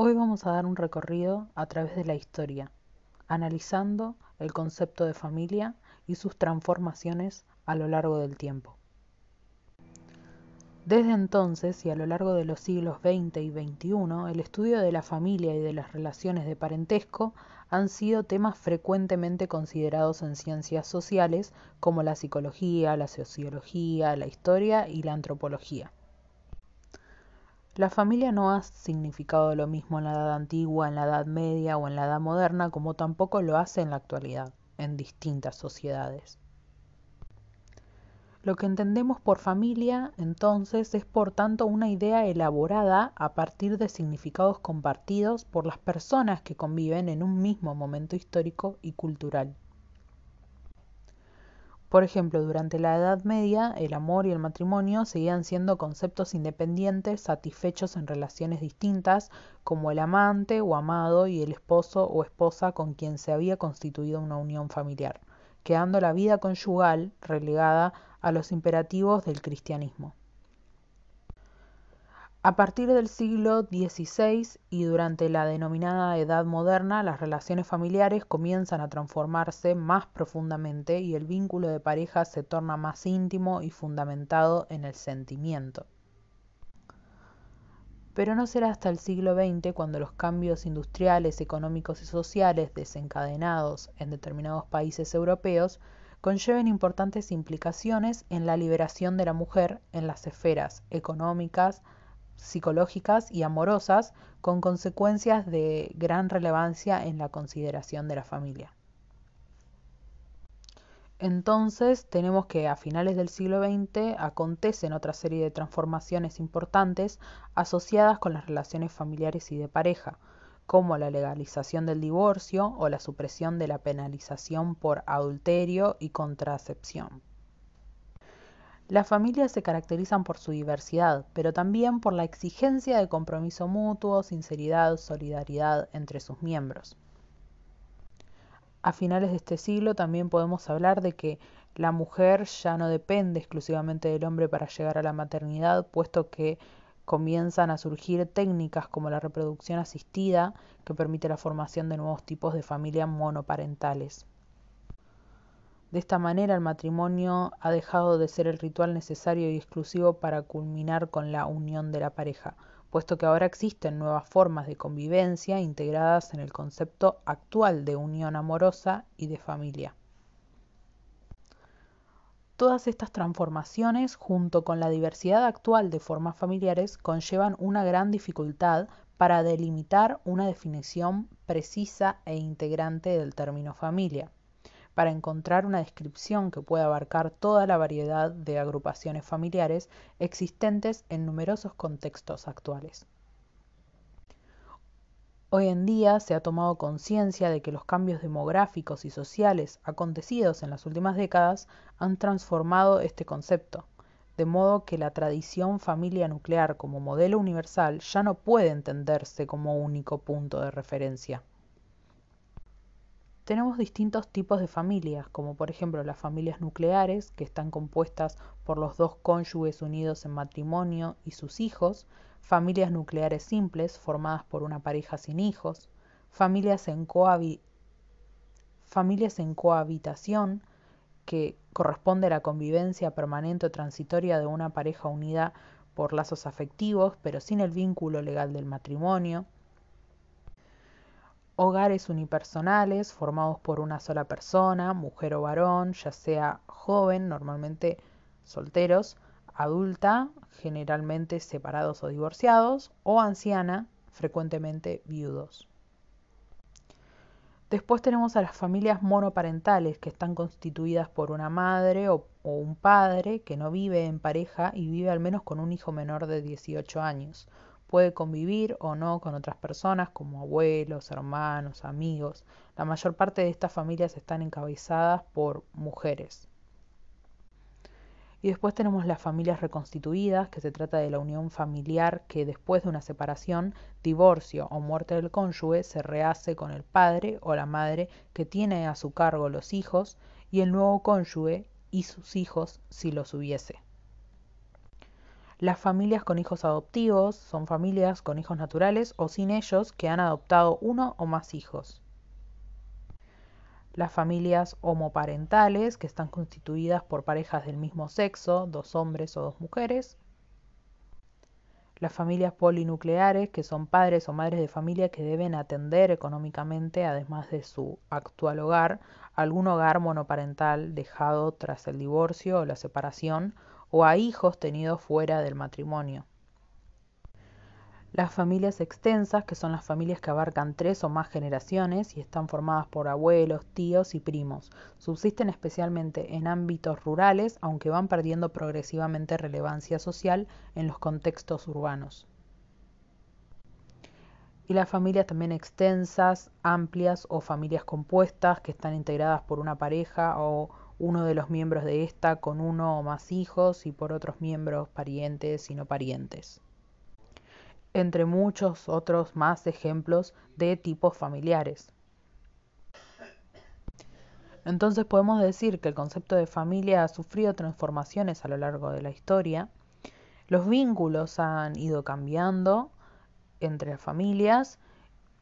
Hoy vamos a dar un recorrido a través de la historia, analizando el concepto de familia y sus transformaciones a lo largo del tiempo. Desde entonces y a lo largo de los siglos XX y XXI, el estudio de la familia y de las relaciones de parentesco han sido temas frecuentemente considerados en ciencias sociales como la psicología, la sociología, la historia y la antropología. La familia no ha significado lo mismo en la Edad Antigua, en la Edad Media o en la Edad Moderna como tampoco lo hace en la actualidad, en distintas sociedades. Lo que entendemos por familia, entonces, es por tanto una idea elaborada a partir de significados compartidos por las personas que conviven en un mismo momento histórico y cultural. Por ejemplo, durante la Edad Media, el amor y el matrimonio seguían siendo conceptos independientes satisfechos en relaciones distintas, como el amante o amado y el esposo o esposa con quien se había constituido una unión familiar, quedando la vida conyugal relegada a los imperativos del cristianismo. A partir del siglo XVI y durante la denominada Edad Moderna, las relaciones familiares comienzan a transformarse más profundamente y el vínculo de pareja se torna más íntimo y fundamentado en el sentimiento. Pero no será hasta el siglo XX cuando los cambios industriales, económicos y sociales desencadenados en determinados países europeos conlleven importantes implicaciones en la liberación de la mujer en las esferas económicas, psicológicas y amorosas con consecuencias de gran relevancia en la consideración de la familia. Entonces tenemos que a finales del siglo XX acontecen otra serie de transformaciones importantes asociadas con las relaciones familiares y de pareja, como la legalización del divorcio o la supresión de la penalización por adulterio y contracepción. Las familias se caracterizan por su diversidad, pero también por la exigencia de compromiso mutuo, sinceridad, solidaridad entre sus miembros. A finales de este siglo también podemos hablar de que la mujer ya no depende exclusivamente del hombre para llegar a la maternidad, puesto que comienzan a surgir técnicas como la reproducción asistida, que permite la formación de nuevos tipos de familias monoparentales. De esta manera el matrimonio ha dejado de ser el ritual necesario y exclusivo para culminar con la unión de la pareja, puesto que ahora existen nuevas formas de convivencia integradas en el concepto actual de unión amorosa y de familia. Todas estas transformaciones, junto con la diversidad actual de formas familiares, conllevan una gran dificultad para delimitar una definición precisa e integrante del término familia para encontrar una descripción que pueda abarcar toda la variedad de agrupaciones familiares existentes en numerosos contextos actuales. Hoy en día se ha tomado conciencia de que los cambios demográficos y sociales acontecidos en las últimas décadas han transformado este concepto, de modo que la tradición familia nuclear como modelo universal ya no puede entenderse como único punto de referencia. Tenemos distintos tipos de familias, como por ejemplo las familias nucleares, que están compuestas por los dos cónyuges unidos en matrimonio y sus hijos, familias nucleares simples, formadas por una pareja sin hijos, familias en, cohabitación, que corresponde a la convivencia permanente o transitoria de una pareja unida por lazos afectivos, pero sin el vínculo legal del matrimonio, hogares unipersonales formados por una sola persona, mujer o varón, ya sea joven, normalmente solteros, adulta, generalmente separados o divorciados, o anciana, frecuentemente viudos. Después tenemos a las familias monoparentales, que están constituidas por una madre o, un padre que no vive en pareja y vive al menos con un hijo menor de 18 años, Puede convivir o no con otras personas como abuelos, hermanos, amigos. La mayor parte de estas familias están encabezadas por mujeres. Y después tenemos las familias reconstituidas, que se trata de la unión familiar que después de una separación, divorcio o muerte del cónyuge se rehace con el padre o la madre que tiene a su cargo los hijos y el nuevo cónyuge y sus hijos si los hubiese. Las familias con hijos adoptivos son familias con hijos naturales o sin ellos que han adoptado uno o más hijos. Las familias homoparentales, que están constituidas por parejas del mismo sexo, dos hombres o dos mujeres. Las familias polinucleares, que son padres o madres de familia que deben atender económicamente, además de su actual hogar, algún hogar monoparental dejado tras el divorcio o la separación o a hijos tenidos fuera del matrimonio. Las familias extensas, que son las familias que abarcan tres o más generaciones y están formadas por abuelos, tíos y primos, subsisten especialmente en ámbitos rurales, aunque van perdiendo progresivamente relevancia social en los contextos urbanos. Y las familias también extensas, amplias o familias compuestas que están integradas por una pareja o uno de los miembros de esta con uno o más hijos y por otros miembros parientes y no parientes entre muchos otros más ejemplos de tipos familiares. Entonces podemos decir que el concepto de familia ha sufrido transformaciones a lo largo de la historia. Los vínculos han ido cambiando entre familias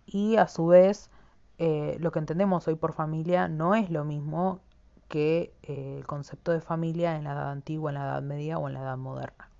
y a su vez eh, lo que entendemos hoy por familia no es lo mismo que eh, el concepto de familia en la edad antigua, en la edad media o en la edad moderna.